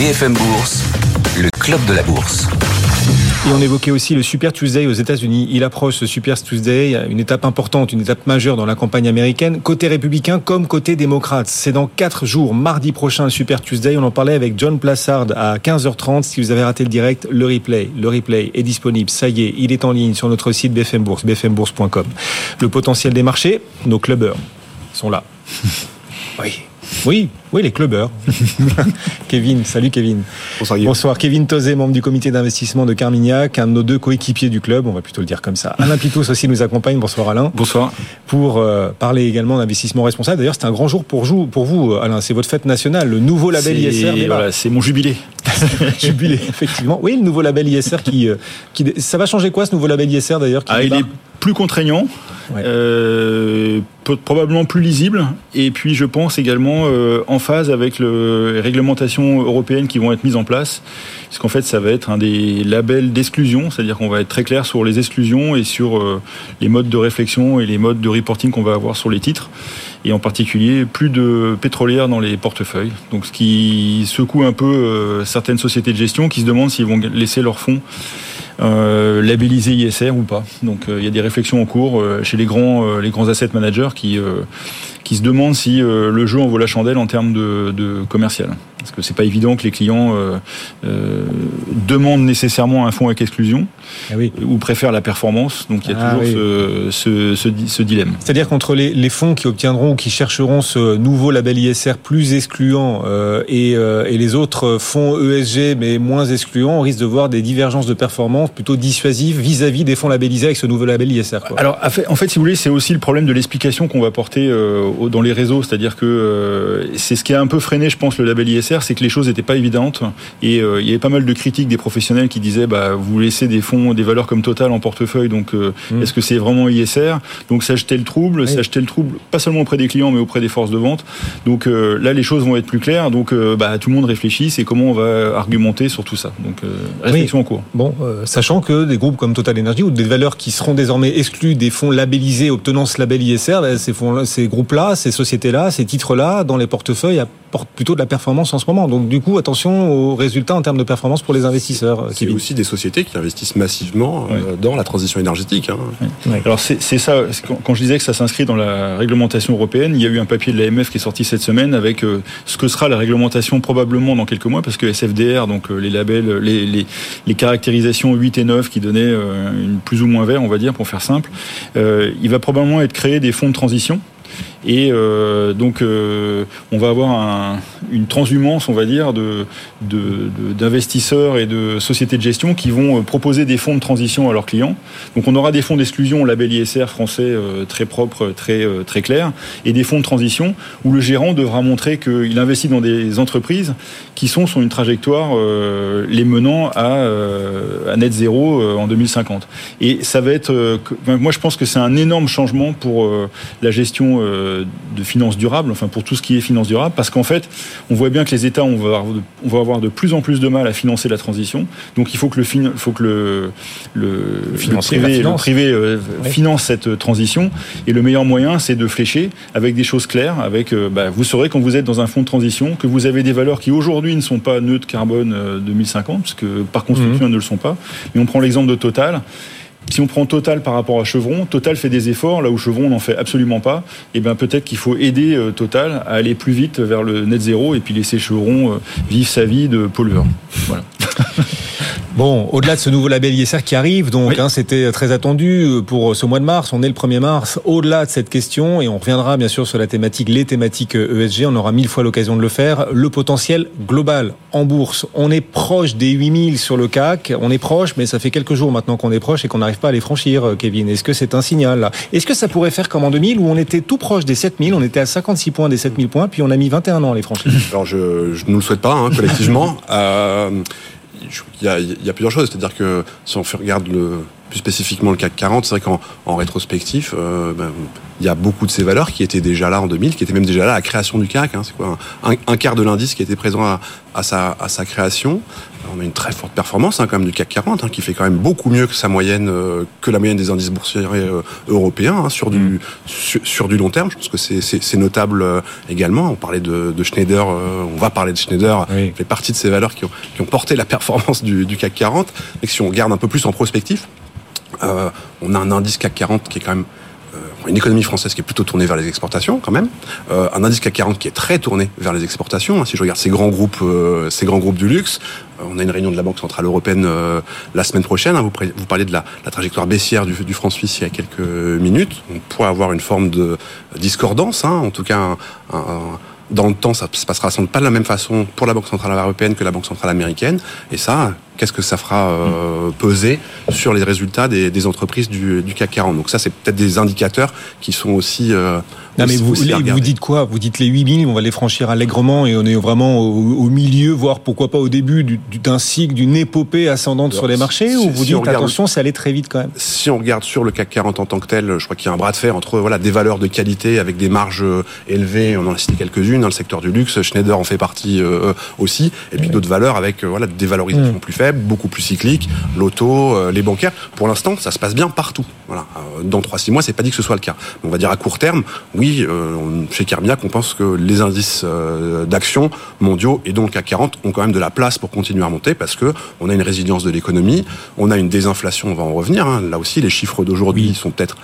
BFM Bourse, le club de la bourse. Et on évoquait aussi le Super Tuesday aux États-Unis. Il approche ce Super Tuesday, une étape importante, une étape majeure dans la campagne américaine, côté républicain comme côté démocrate. C'est dans quatre jours, mardi prochain, le Super Tuesday. On en parlait avec John Plassard à 15h30. Si vous avez raté le direct, le replay, le replay est disponible. Ça y est, il est en ligne sur notre site BFM Bourse, bfmbourse.com. Le potentiel des marchés, nos clubbers sont là. Oui. Oui, oui, les clubbers. Kevin, salut Kevin. Bonsoir, Bonsoir. Kevin Tozé, membre du comité d'investissement de Carmignac, un de nos deux coéquipiers du club, on va plutôt le dire comme ça. Alain Pitos aussi nous accompagne. Bonsoir Alain. Bonsoir. Pour euh, parler également d'investissement responsable. D'ailleurs, c'est un grand jour pour vous, pour vous Alain. C'est votre fête nationale, le nouveau label ISR. Voilà, c'est mon jubilé. jubilé, effectivement. Oui, le nouveau label ISR qui, euh, qui, ça va changer quoi ce nouveau label ISR d'ailleurs Ah, il est plus contraignant. Euh, probablement plus lisible. Et puis je pense également euh, en phase avec le, les réglementations européennes qui vont être mises en place. Parce qu'en fait ça va être un des labels d'exclusion. C'est-à-dire qu'on va être très clair sur les exclusions et sur euh, les modes de réflexion et les modes de reporting qu'on va avoir sur les titres. Et en particulier plus de pétrolières dans les portefeuilles. Donc ce qui secoue un peu euh, certaines sociétés de gestion qui se demandent s'ils vont laisser leurs fonds euh, labellisé ISR ou pas. Donc euh, il y a des réflexions en cours euh, chez les grands, les grands asset managers qui, qui se demandent si le jeu en vaut la chandelle en termes de, de commercial. Parce que c'est pas évident que les clients demandent nécessairement un fonds avec exclusion ah oui. ou préfèrent la performance. Donc il y a ah toujours oui. ce, ce, ce, ce, dilemme. C'est-à-dire qu'entre les, les, fonds qui obtiendront ou qui chercheront ce nouveau label ISR plus excluant et, et les autres fonds ESG mais moins excluants, on risque de voir des divergences de performance plutôt dissuasive vis-à-vis des fonds labellisés avec ce nouveau label ISR. Quoi. Alors, en fait, si vous voulez, c'est aussi le problème de l'explication qu'on va porter euh, dans les réseaux. C'est-à-dire que euh, c'est ce qui a un peu freiné, je pense, le label ISR, c'est que les choses n'étaient pas évidentes. Et euh, il y avait pas mal de critiques des professionnels qui disaient, bah, vous laissez des fonds, des valeurs comme Total en portefeuille, donc mmh. est-ce que c'est vraiment ISR Donc, ça jetait le trouble, oui. ça jetait le trouble, pas seulement auprès des clients, mais auprès des forces de vente. Donc là, les choses vont être plus claires. Donc, bah, tout le monde réfléchit, c'est comment on va argumenter sur tout ça. Donc, réflexion oui. en cours. Bon, sachant que des groupes comme Total Energy ou des valeurs qui seront désormais exclues des fonds labellisés obtenant ce label ISR, ces, fonds, ces groupes-là, ces sociétés-là, ces titres-là, dans les portefeuilles, apportent plutôt de la performance en ce moment. Donc du coup, attention aux résultats en termes de performance pour les investisseurs. C'est aussi des sociétés qui investissent massivement oui. euh, dans la transition énergétique. Hein. Oui. Alors c'est ça, quand je disais que ça s'inscrit dans la réglementation européenne, il y a eu un papier de l'AMF qui est sorti cette semaine avec euh, ce que sera la réglementation probablement dans quelques mois, parce que SFDR, donc euh, les labels, les, les, les caractérisations 8 et 9 qui donnaient euh, une plus ou moins vert, on va dire, pour faire simple, euh, il va probablement être créé des fonds de transition et euh, donc euh, on va avoir un, une transhumance, on va dire, de, d'investisseurs et de sociétés de gestion qui vont euh, proposer des fonds de transition à leurs clients. Donc on aura des fonds d'exclusion, label ISR français euh, très propre, très euh, très clair, et des fonds de transition où le gérant devra montrer qu'il investit dans des entreprises qui sont sur une trajectoire euh, les menant à, à net zéro en 2050. Et ça va être, moi je pense que c'est un énorme changement pour la gestion de finances durables, enfin pour tout ce qui est finances durables, parce qu'en fait, on voit bien que les États, on va, avoir de, on va avoir de plus en plus de mal à financer la transition. Donc il faut que le, fin, faut que le, le, le privé, euh, oui. finance cette transition. Et le meilleur moyen, c'est de flécher avec des choses claires. Avec, euh, bah, vous saurez quand vous êtes dans un fonds de transition que vous avez des valeurs qui aujourd'hui ne sont pas neutres carbone euh, 2050, parce que par construction, mmh. elles ne le sont pas. Mais on prend l'exemple de Total. Si on prend Total par rapport à Chevron, Total fait des efforts là où Chevron n'en fait absolument pas. Et eh bien peut-être qu'il faut aider euh, Total à aller plus vite vers le net zéro et puis laisser Chevron euh, vivre sa vie de pollueur. Voilà. Bon, au-delà de ce nouveau label ISR qui arrive, donc oui. hein, c'était très attendu pour ce mois de mars. On est le 1er mars. Au-delà de cette question, et on reviendra bien sûr sur la thématique, les thématiques ESG, on aura mille fois l'occasion de le faire. Le potentiel global en bourse, on est proche des 8000 sur le CAC. On est proche, mais ça fait quelques jours maintenant qu'on est proche et qu'on n'arrive pas à les franchir, Kevin. Est-ce que c'est un signal? Est-ce que ça pourrait faire comme en 2000 où on était tout proche des 7000, on était à 56 points des 7000 points, puis on a mis 21 ans à les franchir? Alors je, je ne le souhaite pas hein, collectivement. euh, il y, a, plusieurs choses. C'est-à-dire que si on regarde le, plus spécifiquement le CAC 40, c'est vrai qu'en en rétrospectif, euh, ben, il y a beaucoup de ces valeurs qui étaient déjà là en 2000, qui étaient même déjà là à la création du CAC. Hein, c'est quoi un, un, quart de l'indice qui était présent à, à, sa, à sa création. On a une très forte performance hein, quand même du CAC 40, hein, qui fait quand même beaucoup mieux que sa moyenne, euh, que la moyenne des indices boursiers euh, européens sur du mm. sur, sur, du long terme. Je pense que c'est notable euh, également. On parlait de, de Schneider, on va parler de Schneider. Oui. fait partie de ces valeurs qui ont, qui ont porté la performance du, du CAC 40. Et que si on regarde un peu plus en prospectif, on a un indice CAC 40 qui est quand même une économie française qui est plutôt tournée vers les exportations quand même, euh, un indice CAC 40 qui est très tourné vers les exportations. Si je regarde ces grands groupes, euh, ces grands groupes du luxe, euh, on a une réunion de la Banque centrale européenne euh, la semaine prochaine. Hein, vous, vous parliez de la, la trajectoire baissière du, du, franc suisse il y a quelques minutes. On pourrait avoir une forme de discordance, hein, en tout cas un, un, dans le temps, ça se passera sans doute pas de la même façon pour la Banque centrale européenne que la Banque centrale américaine. Et ça, qu'est-ce que ça fera euh, peser sur les résultats des, des entreprises du, du, CAC 40 Donc ça, c'est peut-être des indicateurs qui sont aussi euh, non, mais vous, vous dites quoi? Vous dites les 8000, on va les franchir allègrement et on est vraiment au, au milieu, voire pourquoi pas au début d'un cycle, d'une épopée ascendante Alors, sur les marchés Ou vous si dites regarde, attention, ça allait très vite quand même? Si on regarde sur le CAC 40 en tant que tel, je crois qu'il y a un bras de fer entre voilà, des valeurs de qualité avec des marges euh, élevées, on en a cité quelques-unes, dans le secteur du luxe, Schneider en fait partie euh, aussi, et puis d'autres valeurs avec voilà, des valorisations mmh. plus faibles, beaucoup plus cycliques, l'auto, euh, les bancaires. Pour l'instant, ça se passe bien partout. Voilà. Dans 3-6 mois, c'est pas dit que ce soit le cas. On va dire à court terme, oui, euh, chez Kermiac, on pense que les indices euh, d'actions mondiaux et donc le CAC 40 ont quand même de la place pour continuer à monter parce que on a une résilience de l'économie, on a une désinflation, on va en revenir. Hein. Là aussi, les chiffres d'aujourd'hui oui. sont peut-être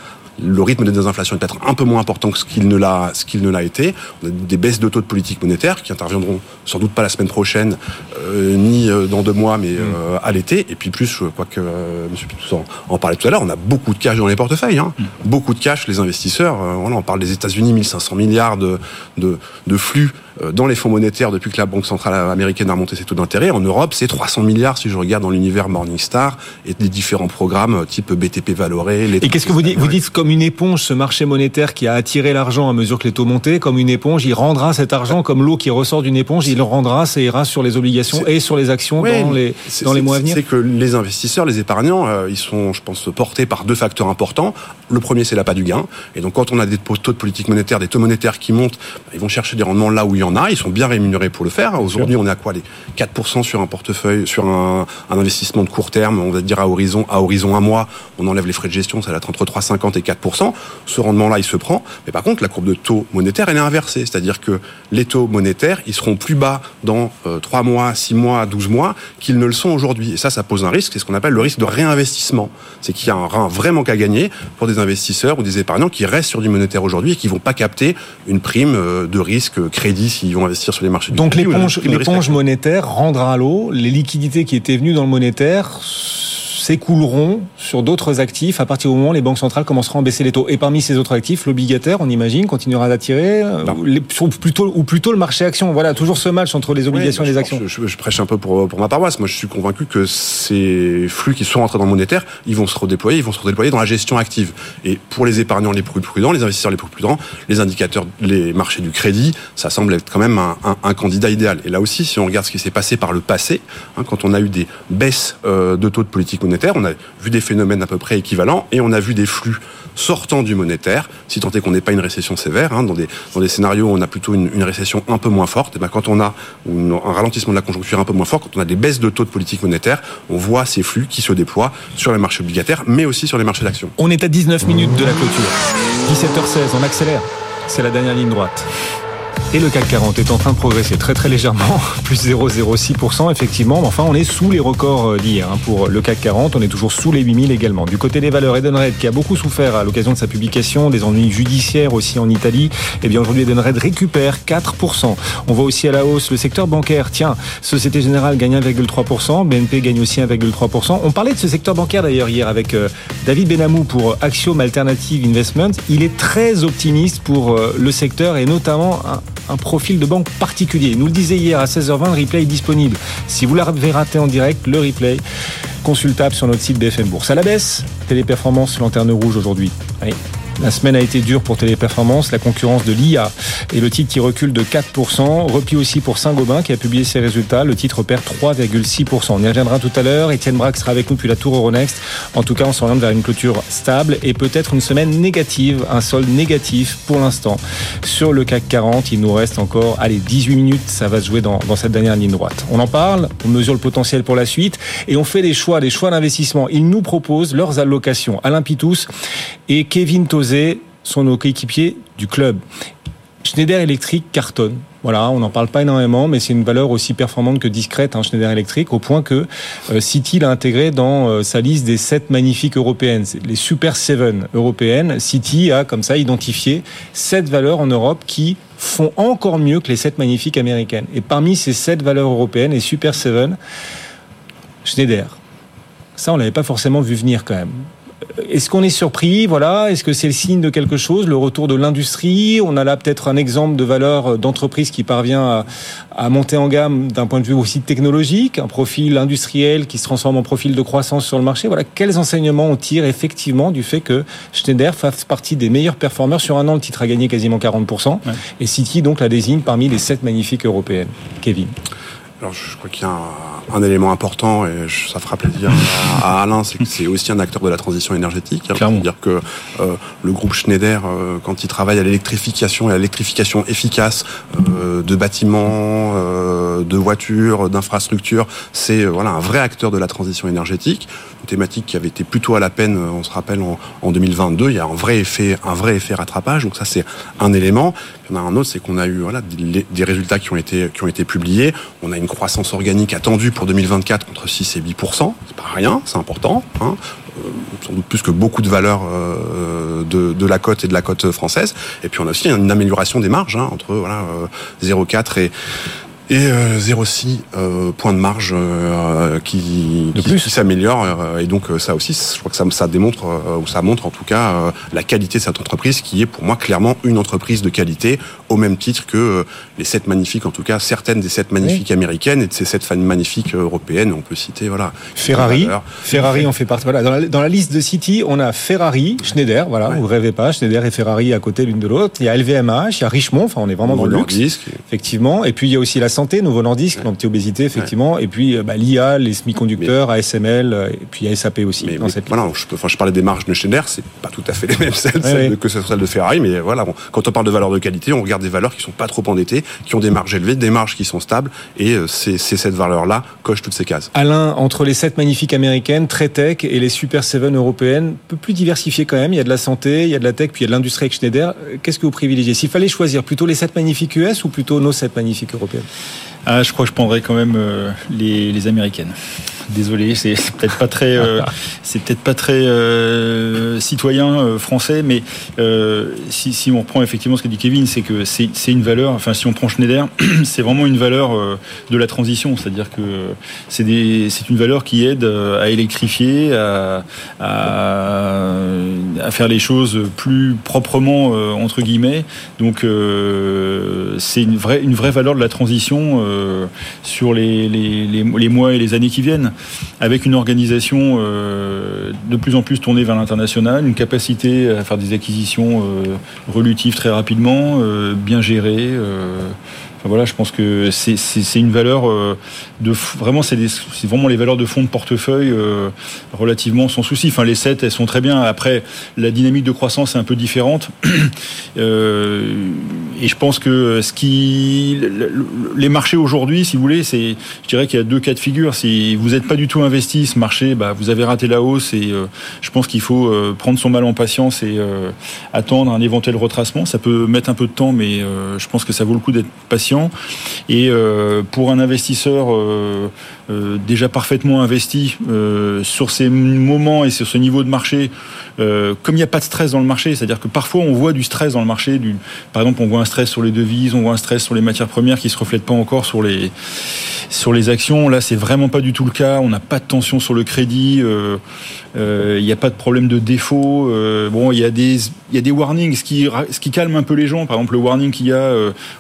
le rythme de désinflation est peut-être un peu moins important que ce qu'il ne l'a ce qu'il ne l'a été. On a des baisses de taux de politique monétaire qui interviendront sans doute pas la semaine prochaine euh, ni euh, dans deux mois mais euh, à l'été et puis plus je crois que euh, monsieur Pitous en, en, parlait tout à l'heure, on a beaucoup de cash dans les portefeuilles hein. mm. beaucoup de cash les investisseurs euh, voilà, on parle des États-Unis 1500 milliards de, de, de flux euh, dans les fonds monétaires depuis que la Banque centrale américaine a remonté ses taux d'intérêt. En Europe, c'est 300 milliards si je regarde dans l'univers Morningstar et des différents programmes type BTP Valoré. Et qu'est-ce que vous dites Vous dites comme une éponge, ce marché monétaire qui a attiré l'argent à mesure que les taux montaient, comme une éponge, il rendra cet argent comme l'eau qui ressort d'une éponge, il le rendra, ça ira sur les obligations et sur les actions oui, dans les dans les mois à venir. C'est que les investisseurs, les épargnants, euh, ils sont, je pense, portés par deux facteurs importants. Le premier, c'est l'appât du gain. Et donc, quand on a des taux de politique monétaire, des taux monétaires qui montent, ils vont chercher des rendements là où il y en a. Ils sont bien rémunérés pour le faire. Aujourd'hui, on est à quoi les 4% sur un portefeuille, sur un, un, investissement de court terme, on va dire à horizon, à horizon un mois. On enlève les frais de gestion, ça va être entre 3,50 et 4%. Ce rendement-là, il se prend. Mais par contre, la courbe de taux monétaire, elle est inversée. C'est-à-dire que les taux monétaires, ils seront plus bas dans euh, 3 mois, 6 mois, 12 mois qu'ils ne le sont aujourd'hui. Et ça, ça pose un risque. C'est ce qu'on appelle le risque de réinvestissement. C'est qu'il y a un, un vrai manque à gagner pour des investisseurs ou des épargnants qui restent sur du monétaire aujourd'hui et qui vont pas capter une prime euh, de risque crédit s'ils vont investir sur les marchés. Donc l'éponge monétaire rendra à l'eau les liquidités qui étaient venues dans le monétaire s'écouleront sur d'autres actifs à partir du moment où les banques centrales commenceront à baisser les taux. Et parmi ces autres actifs, l'obligataire, on imagine, continuera d'attirer, les, plutôt, ou plutôt le marché action. Voilà, toujours ce match entre les obligations et les actions. Je, je, je, prêche un peu pour, pour ma paroisse. Moi, je suis convaincu que ces flux qui sont rentrés dans le monétaire, ils vont se redéployer, ils vont se redéployer dans la gestion active. Et pour les épargnants les plus prudents, les investisseurs les plus prudents, les indicateurs, les marchés du crédit, ça semble être quand même un, un, un candidat idéal. Et là aussi, si on regarde ce qui s'est passé par le passé, hein, quand on a eu des baisses euh, de taux de politique monétaire, on a vu des phénomènes à peu près équivalents et on a vu des flux sortant du monétaire, si tant est qu'on n'ait pas une récession sévère, hein, dans, des, scénarios où on a plutôt une, récession un peu moins forte, et ben quand on a un ralentissement de la conjoncture un peu moins fort, quand on a des baisses de taux de politique monétaire, on voit ces flux qui se déploient sur les marchés obligataires, mais aussi sur les marchés d'actions. On est à 19 minutes de la clôture. 17h16, on accélère. C'est la dernière ligne droite. Et le CAC 40 est en train de progresser très très légèrement, plus 0,06% effectivement. Enfin, on est sous les records d'hier hein, pour le CAC 40. On est toujours sous les 8000 également. Du côté des valeurs, Edenred qui a beaucoup souffert à l'occasion de sa publication, des ennuis judiciaires aussi en Italie. Eh bien aujourd'hui, Edenred récupère 4%. On voit aussi à la hausse le secteur bancaire. Tiens, Société Générale gagne 1,3%, BNP gagne aussi 1,3%. On parlait de ce secteur bancaire d'ailleurs hier avec euh, David Benamou pour Axiom Alternative Investment. Il est très optimiste pour euh, le secteur et notamment un profil de banque particulier. Nous le disait hier à 16h20, le replay est disponible. Si vous l'avez raté en direct, le replay consultable sur notre site BFM Bourse. À la baisse, téléperformance, lanterne rouge aujourd'hui. Allez, La semaine a été dure pour Téléperformance, la concurrence de l'IA et le titre qui recule de 4%. Repli aussi pour Saint-Gobain qui a publié ses résultats. Le titre perd 3,6%. On y reviendra tout à l'heure. Étienne Braque sera avec nous depuis la Tour Euronext. En tout cas, on s'oriente vers une clôture stable et peut-être une semaine négative, un solde négatif pour l'instant. Sur le CAC 40, il nous reste encore, allez, 18 minutes. Ça va se jouer dans, dans cette dernière ligne droite. On en parle, on mesure le potentiel pour la suite et on fait des choix, des choix d'investissement. Ils nous proposent leurs allocations. Alain Pitous et Kevin Tozé sont nos coéquipiers du club. Schneider Electric cartonne. Voilà, on n'en parle pas énormément, mais c'est une valeur aussi performante que discrète, hein, Schneider Electric, au point que euh, City l'a intégré dans euh, sa liste des sept magnifiques européennes, les Super Seven européennes. City a comme ça identifié sept valeurs en Europe qui font encore mieux que les sept magnifiques américaines. Et parmi ces sept valeurs européennes, les Super Seven, Schneider. Ça, on l'avait pas forcément vu venir quand même. Est-ce qu'on est surpris Voilà? Est-ce que c'est le signe de quelque chose Le retour de l'industrie? On a là peut-être un exemple de valeur d'entreprise qui parvient à, à, monter en gamme d'un point de vue aussi technologique, un profil industriel qui se transforme en profil de croissance sur le marché. Voilà. Quels enseignements on tire effectivement du fait que Schneider fasse partie des meilleurs performeurs sur un an? Le titre a gagné quasiment 40%. Ouais. Et City donc la désigne parmi les sept magnifiques européennes. Kevin. Alors je crois qu'il y a un, un, élément important et je, ça fera plaisir à, Alain, c'est que c'est aussi un acteur de la transition énergétique. C'est-à-dire que euh, le groupe Schneider, euh, quand il travaille à l'électrification et à l'électrification efficace euh, de bâtiments, euh, de voitures, d'infrastructures, c'est voilà un vrai acteur de la transition énergétique. Thématique qui avait été plutôt à la peine, on se rappelle en, en 2022, il y a un vrai effet, un vrai effet rattrapage. Donc ça c'est un élément. Il y en a un autre, c'est qu'on a eu voilà des, résultats qui ont été qui ont été publiés. On a une croissance organique attendue pour 2024 entre 6 et 8 C'est pas rien, c'est important. Hein. Euh, sans doute plus que beaucoup de valeurs euh, de, la cote et de la cote française. Et puis on a aussi une amélioration des marges hein, entre voilà, euh, 0,4 et et euh, 0,6 euh, points de marge euh, qui, de qui, qui s'améliore euh, et donc ça aussi je crois que ça, ça démontre euh, ou ça montre en tout cas la qualité de cette entreprise qui est pour moi clairement une entreprise de qualité au même titre que les sept magnifiques en tout cas certaines des sept magnifiques oui. américaines et de ces sept magnifiques européennes. On peut citer voilà Ferrari. Ferrari en fait partie. Voilà dans la, dans la, liste de City on a Ferrari Schneider voilà ouais. vous rêvez pas Schneider et Ferrari à côté l'une de l'autre. Il y a LVMH il y a Richemont enfin on est vraiment dans le luxe effectivement. Et puis il y a aussi la santé, Nouveau Nordisk, l'anti-obésité, effectivement, ouais. et puis bah, l'IA, les semi-conducteurs, mais, ASML, et puis SAP aussi. Mais, dans mais cette voilà, je, enfin, je parlais des marges de Schneider, c'est pas tout à fait les mêmes celles, ouais, celles que celles de Ferrari, mais voilà, bon, quand on parle de valeur de qualité, on regarde des valeurs qui sont pas trop endettées, qui ont des marges élevées, des marges qui sont stables, et euh, c'est cette valeur-là coche toutes ces cases. Alain, entre les sept magnifiques américaines, très tech, et les super seven européennes, un peu plus diversifiées quand même, il y a de la santé, il y a de la tech, puis il y a de l'industrie avec Schneider. Qu'est-ce que vous privilégiez? S'il fallait choisir plutôt les sept magnifiques US ou plutôt nos sept magnifiques européennes? Ah, je crois que je prendrais quand même euh, les, les, américaines. Désolé, c'est peut-être pas très, euh, c'est peut-être pas très euh, citoyen euh, français, mais si, si, on reprend effectivement ce qu'a dit Kevin, c'est que c'est une valeur. Enfin, si on prend Schneider, c'est vraiment une valeur de la transition, c'est-à-dire que c'est une valeur qui aide à électrifier, à, à, à, faire les choses plus proprement entre guillemets. Donc, c'est une vraie, une vraie valeur de la transition sur les, mois et les années qui viennent avec une organisation euh, de plus en plus tournée vers l'international, une capacité à faire des acquisitions euh, relutives très rapidement, euh, bien gérées. Enfin, voilà, je pense que c'est une valeur euh, de vraiment, c'est vraiment les valeurs de fonds de portefeuille euh, relativement sans souci. Enfin, les 7, elles sont très bien. Après, la dynamique de croissance est un peu différente. euh, et je pense que ce qui, les marchés aujourd'hui, si vous voulez, c'est, je dirais qu'il y a deux cas de figure. Si vous n'êtes pas du tout investi, ce marché, bah, vous avez raté la hausse et je pense qu'il faut prendre son mal en patience et attendre un éventuel retracement. Ça peut mettre un peu de temps, mais je pense que ça vaut le coup d'être patient et euh, pour un investisseur euh, déjà parfaitement investi euh, sur ces moments et sur ce niveau de marché, euh, comme il n'y a pas de stress dans le marché, c'est-à-dire que parfois on voit du stress dans le marché, du, par exemple on voit un stress sur les devises, on voit un stress sur les matières premières qui se reflète pas encore sur les sur les actions. Là, c'est vraiment pas du tout le cas. On n'a pas de tension sur le crédit. Il n'y a pas de problème de défaut. Bon, il y a des il y a des warnings, ce qui ce qui calme un peu les gens. Par exemple, le warning qu'il y a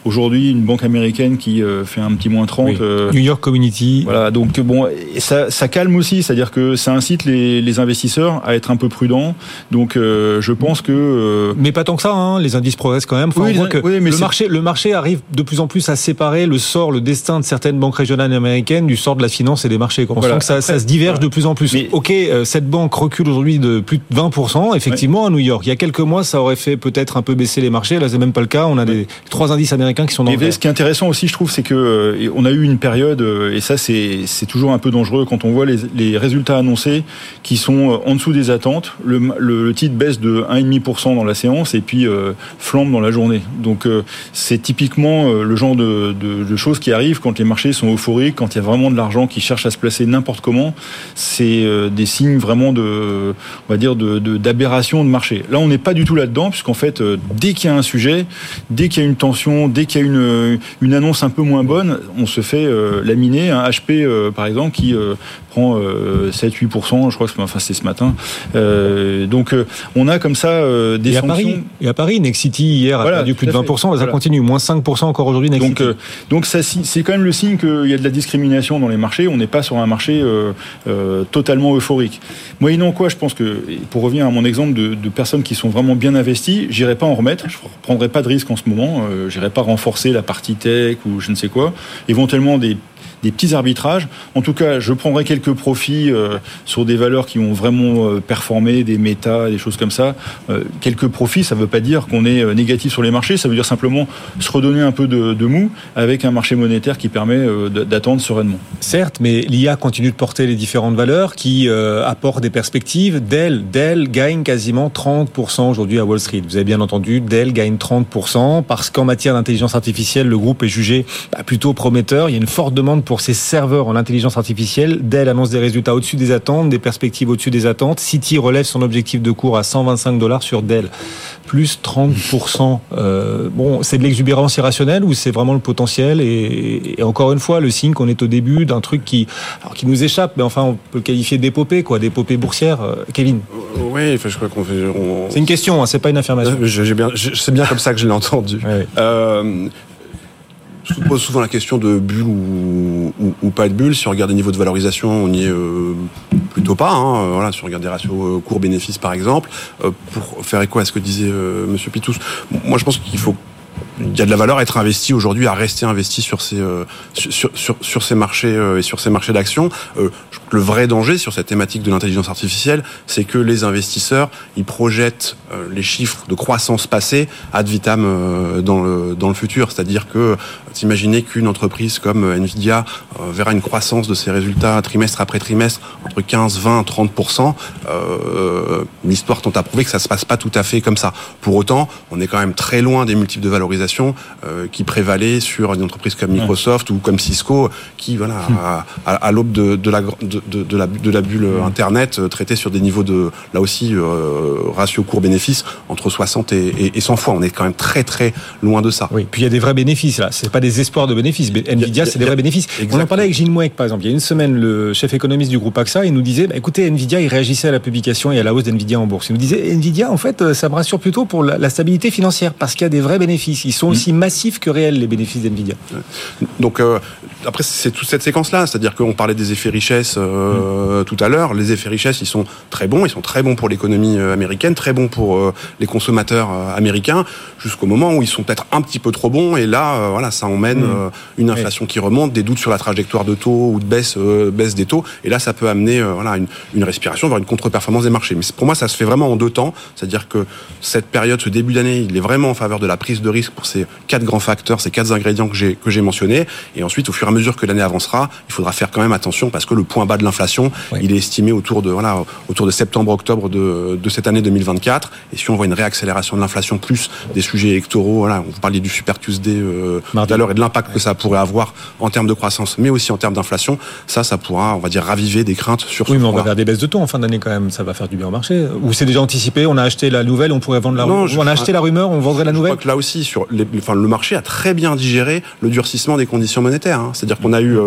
aujourd'hui, une banque américaine qui fait un petit moins 30. New York Community. Voilà, donc bon, ça, ça calme aussi, c'est-à-dire que ça incite les, les, investisseurs à être un peu prudents. Donc je pense que. Mais pas tant que ça, hein, les indices progressent quand même. Enfin, oui, que mais le marché, le marché arrive de plus en plus à séparer le sort, le destin de certaines banques régionales américaines du sort de la finance et des marchés. On sent que ça, ça, se diverge de plus en plus. ok, cette banque recule aujourd'hui de plus de 20%, effectivement, à New York. Il y a quelques mois, ça aurait fait peut-être un peu baisser les marchés. Là, c'est même pas le cas. On a des trois indices américains qui sont dans le Ce qui est intéressant aussi, je trouve, c'est que euh, on a eu une période, euh, et ça, c'est toujours un peu dangereux quand on voit les, résultats annoncés qui sont euh, en dessous des attentes. Le, titre baisse de 1,5% dans la séance et puis flambe dans la journée. Donc, c'est typiquement le genre de, choses qui arrivent quand les marchés sont euphoriques, quand il y a vraiment de l'argent qui cherche à se placer n'importe comment. C'est des signes vraiment de, on va dire, d'aberration de, marché. Là, on n'est pas du tout là-dedans, puisqu'en fait, euh, dès qu'il y a un sujet, dès qu'il y a une tension, dès qu'il y a une, une annonce un peu moins bonne, on se fait euh, laminer. Un HP, euh, par exemple, qui prend 7-8%, je crois que enfin, c'est ce matin. donc, on a comme ça des et à Paris, et à Paris, Nexity, hier, a perdu plus de 20%, ça continue, moins 5% encore aujourd'hui, Nexity. Donc, donc ça, c'est quand même le signe qu'il y a de la discrimination dans les marchés. On n'est pas sur un marché totalement euphorique. Moyennant quoi, je pense que, pour revenir à mon exemple de, de personnes qui sont vraiment bien investies, j'irai pas en remettre, je prendrai pas de risque en ce moment, euh, j'irai pas renforcer la partie tech ou je ne sais quoi. Éventuellement des des petits arbitrages. En tout cas, je prendrai quelques profits euh, sur des valeurs qui ont vraiment euh, performé, des méta, des choses comme ça. Euh, quelques profits, ça ne veut pas dire qu'on est négatif sur les marchés, ça veut dire simplement se redonner un peu de, mou avec un marché monétaire qui permet d'attendre sereinement. Certes, mais l'IA continue de porter les différentes valeurs qui apportent des perspectives. Dell, Dell gagne quasiment 30% aujourd'hui à Wall Street. Vous avez bien entendu, Dell gagne 30% parce qu'en matière d'intelligence artificielle, le groupe est jugé bah, plutôt prometteur. Il y a une forte demande pour ses serveurs en intelligence artificielle. Dell annonce des résultats au-dessus des attentes, des perspectives au-dessus des attentes. Citi relève son objectif de cours à 125 dollars sur Dell, plus 30%. Euh, bon, c'est de l'exubérance irrationnelle ou c'est vraiment le potentiel? Et, encore une fois, le signe qu'on est au début d'un truc qui, alors, qui nous échappe, mais enfin, on peut le qualifier d'épopée, quoi, d'épopée boursière. Euh, Kevin Oui, enfin, je crois qu'on fait. C'est une question, hein, c'est pas une affirmation. Euh, bien, c'est bien comme ça que je l'ai entendu. Euh, je pose souvent la question de bulle ou, pas de bulle. Si on regarde les niveaux de valorisation, on y est euh, plutôt pas. Hein. Voilà, si on regarde des ratios euh, cours-bénéfices, par exemple, euh, pour faire écho à ce que disait Monsieur Pitous, moi je pense qu'il faut il y a de la valeur à être investi aujourd'hui, à rester investi sur ces euh, sur, sur, sur, ces marchés euh, et sur ces marchés d'actions. Euh, le vrai danger sur cette thématique de l'intelligence artificielle, c'est que les investisseurs ils projettent les chiffres de croissance passée ad vitam dans le dans le futur. C'est-à-dire que s'imaginer qu'une entreprise comme Nvidia verra une croissance de ses résultats trimestre après trimestre entre 15, 20, 30 l'histoire tente à prouver que ça se passe pas tout à fait comme ça. Pour autant, on est quand même très loin des multiples de valorisation euh, qui prévalait sur une entreprise comme Microsoft ou comme Cisco, qui voilà hmm. à, l'aube de, la, de, la, de la bulle hmm. Internet euh, traitait sur des niveaux de là aussi euh, ratio court-bénéfice entre 60 et, et, 100 fois. On est quand même très très loin de ça. Oui, puis il y a des vrais bénéfices là. C'est pas des espoirs de bénéfices. Nvidia, c'est des vrais bénéfices. On en parlait avec Gilles Mouek, par exemple. Il y a une semaine, le chef économiste du groupe AXA, il nous disait, bah, écoutez, Nvidia, il réagissait à la publication et à la hausse d'Nvidia en bourse. Il nous disait, Nvidia, en fait, ça me rassure plutôt pour la, la stabilité financière parce qu'il y a des vrais bénéfices sont aussi massifs que réels, les bénéfices d'NVIDIA. Donc, euh, après, c'est toute cette séquence-là. C'est-à-dire qu'on parlait des effets richesse euh, mm. tout à l'heure. Les effets richesse, ils sont très bons. Ils sont très bons pour l'économie euh, américaine, très bons pour les consommateurs américains, jusqu'au moment où ils sont peut-être un petit peu trop bons. Et là, voilà, ça emmène mm. une inflation qui remonte, des doutes sur la trajectoire de taux ou de baisse, baisse des taux. Et là, ça peut amener voilà, une, une respiration vers une contre-performance des marchés. Mais pour moi, ça se fait vraiment en deux temps. C'est-à-dire que cette période, ce début d'année, il est vraiment en faveur de la prise de risque pour ces quatre grands facteurs, ces quatre ingrédients que j'ai que j'ai mentionnés. Et ensuite, au fur et à mesure que l'année avancera, il faudra faire quand même attention parce que le point bas de l'inflation, il est estimé autour de voilà autour de septembre-octobre de, de cette année 2024. Et si on voit une réaccélération de l'inflation plus des sujets électoraux, voilà, vous parliez du Super Tuesday euh, tout à l'heure et de l'impact que ça pourrait avoir en termes de croissance, mais aussi en termes d'inflation, ça, ça pourra, on va dire, raviver des craintes sur. Oui, mais on va faire des baisses de taux en fin d'année quand même. Ça va faire du bien au marché. Ou c'est déjà anticipé On a acheté la nouvelle, on pourrait vendre la. Non, on a acheté la rumeur, on vendrait la nouvelle. Je crois que là aussi sur enfin, le marché a très bien digéré le durcissement des conditions monétaires. Hein. C'est-à-dire qu'on a eu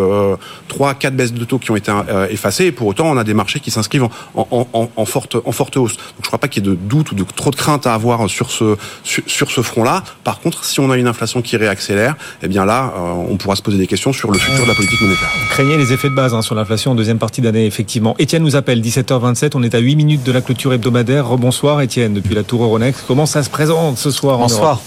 trois, quatre baisses de taux qui ont été effacées, et pour autant, on a des marchés qui s'inscrivent en, forte, en forte hausse. Donc, je ne crois pas qu'il y ait de doute ou de trop de crainte à avoir sur ce, sur, ce front-là. Par contre, si on a une inflation qui réaccélère, eh bien là, on pourra se poser des questions sur le futur de la politique monétaire. Craignez les effets de base hein, sur l'inflation en deuxième partie d'année, effectivement. Étienne nous appelle, 17h27, on est à 8 minutes de la clôture hebdomadaire. Rebonsoir Étienne, depuis la Tour Euronext. Comment ça se présente ce soir Bonsoir.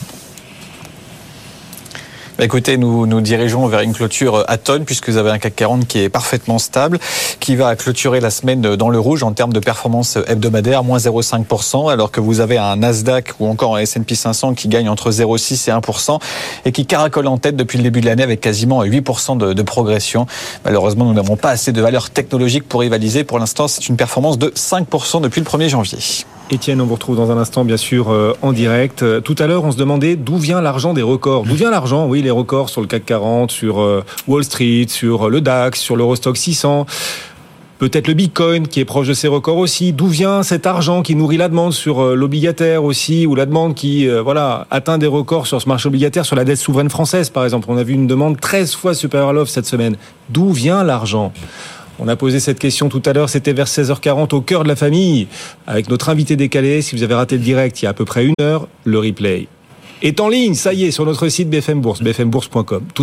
Bah, écoutez, nous nous dirigeons vers une clôture à tonnes puisque vous avez un CAC 40 qui est parfaitement stable, qui va clôturer la semaine dans le rouge en termes de performance hebdomadaire, moins 0,5%, alors que vous avez un Nasdaq ou encore un S&P 500 qui gagne entre 0,6 et 1% et qui caracole en tête depuis le début de l'année avec quasiment 8% de, de progression. Malheureusement, nous n'avons pas assez de valeur technologique pour rivaliser. Pour l'instant, c'est une performance de 5% depuis le 1er janvier. Étienne, on vous retrouve dans un instant, bien sûr, euh, en direct. Euh, tout à l'heure, on se demandait d'où vient l'argent des records. D'où vient l'argent Oui, les records sur le CAC 40, sur euh, Wall Street, sur le DAX, sur l'Eurostock 600 peut-être le Bitcoin qui est proche de ses records aussi. D'où vient cet argent qui nourrit la demande sur l'obligataire aussi, ou la demande qui voilà atteint des records sur ce marché obligataire, sur la dette souveraine française par exemple? On a vu une demande 13 fois supérieure à l'offre cette semaine. D'où vient l'argent? On a posé cette question tout à l'heure, c'était vers 16h40 au cœur de la famille, avec notre invité décalé. Si vous avez raté le direct il y a à peu près une heure, le replay est en ligne, ça y est, sur notre site BFM Bourse, bfmbourse.com.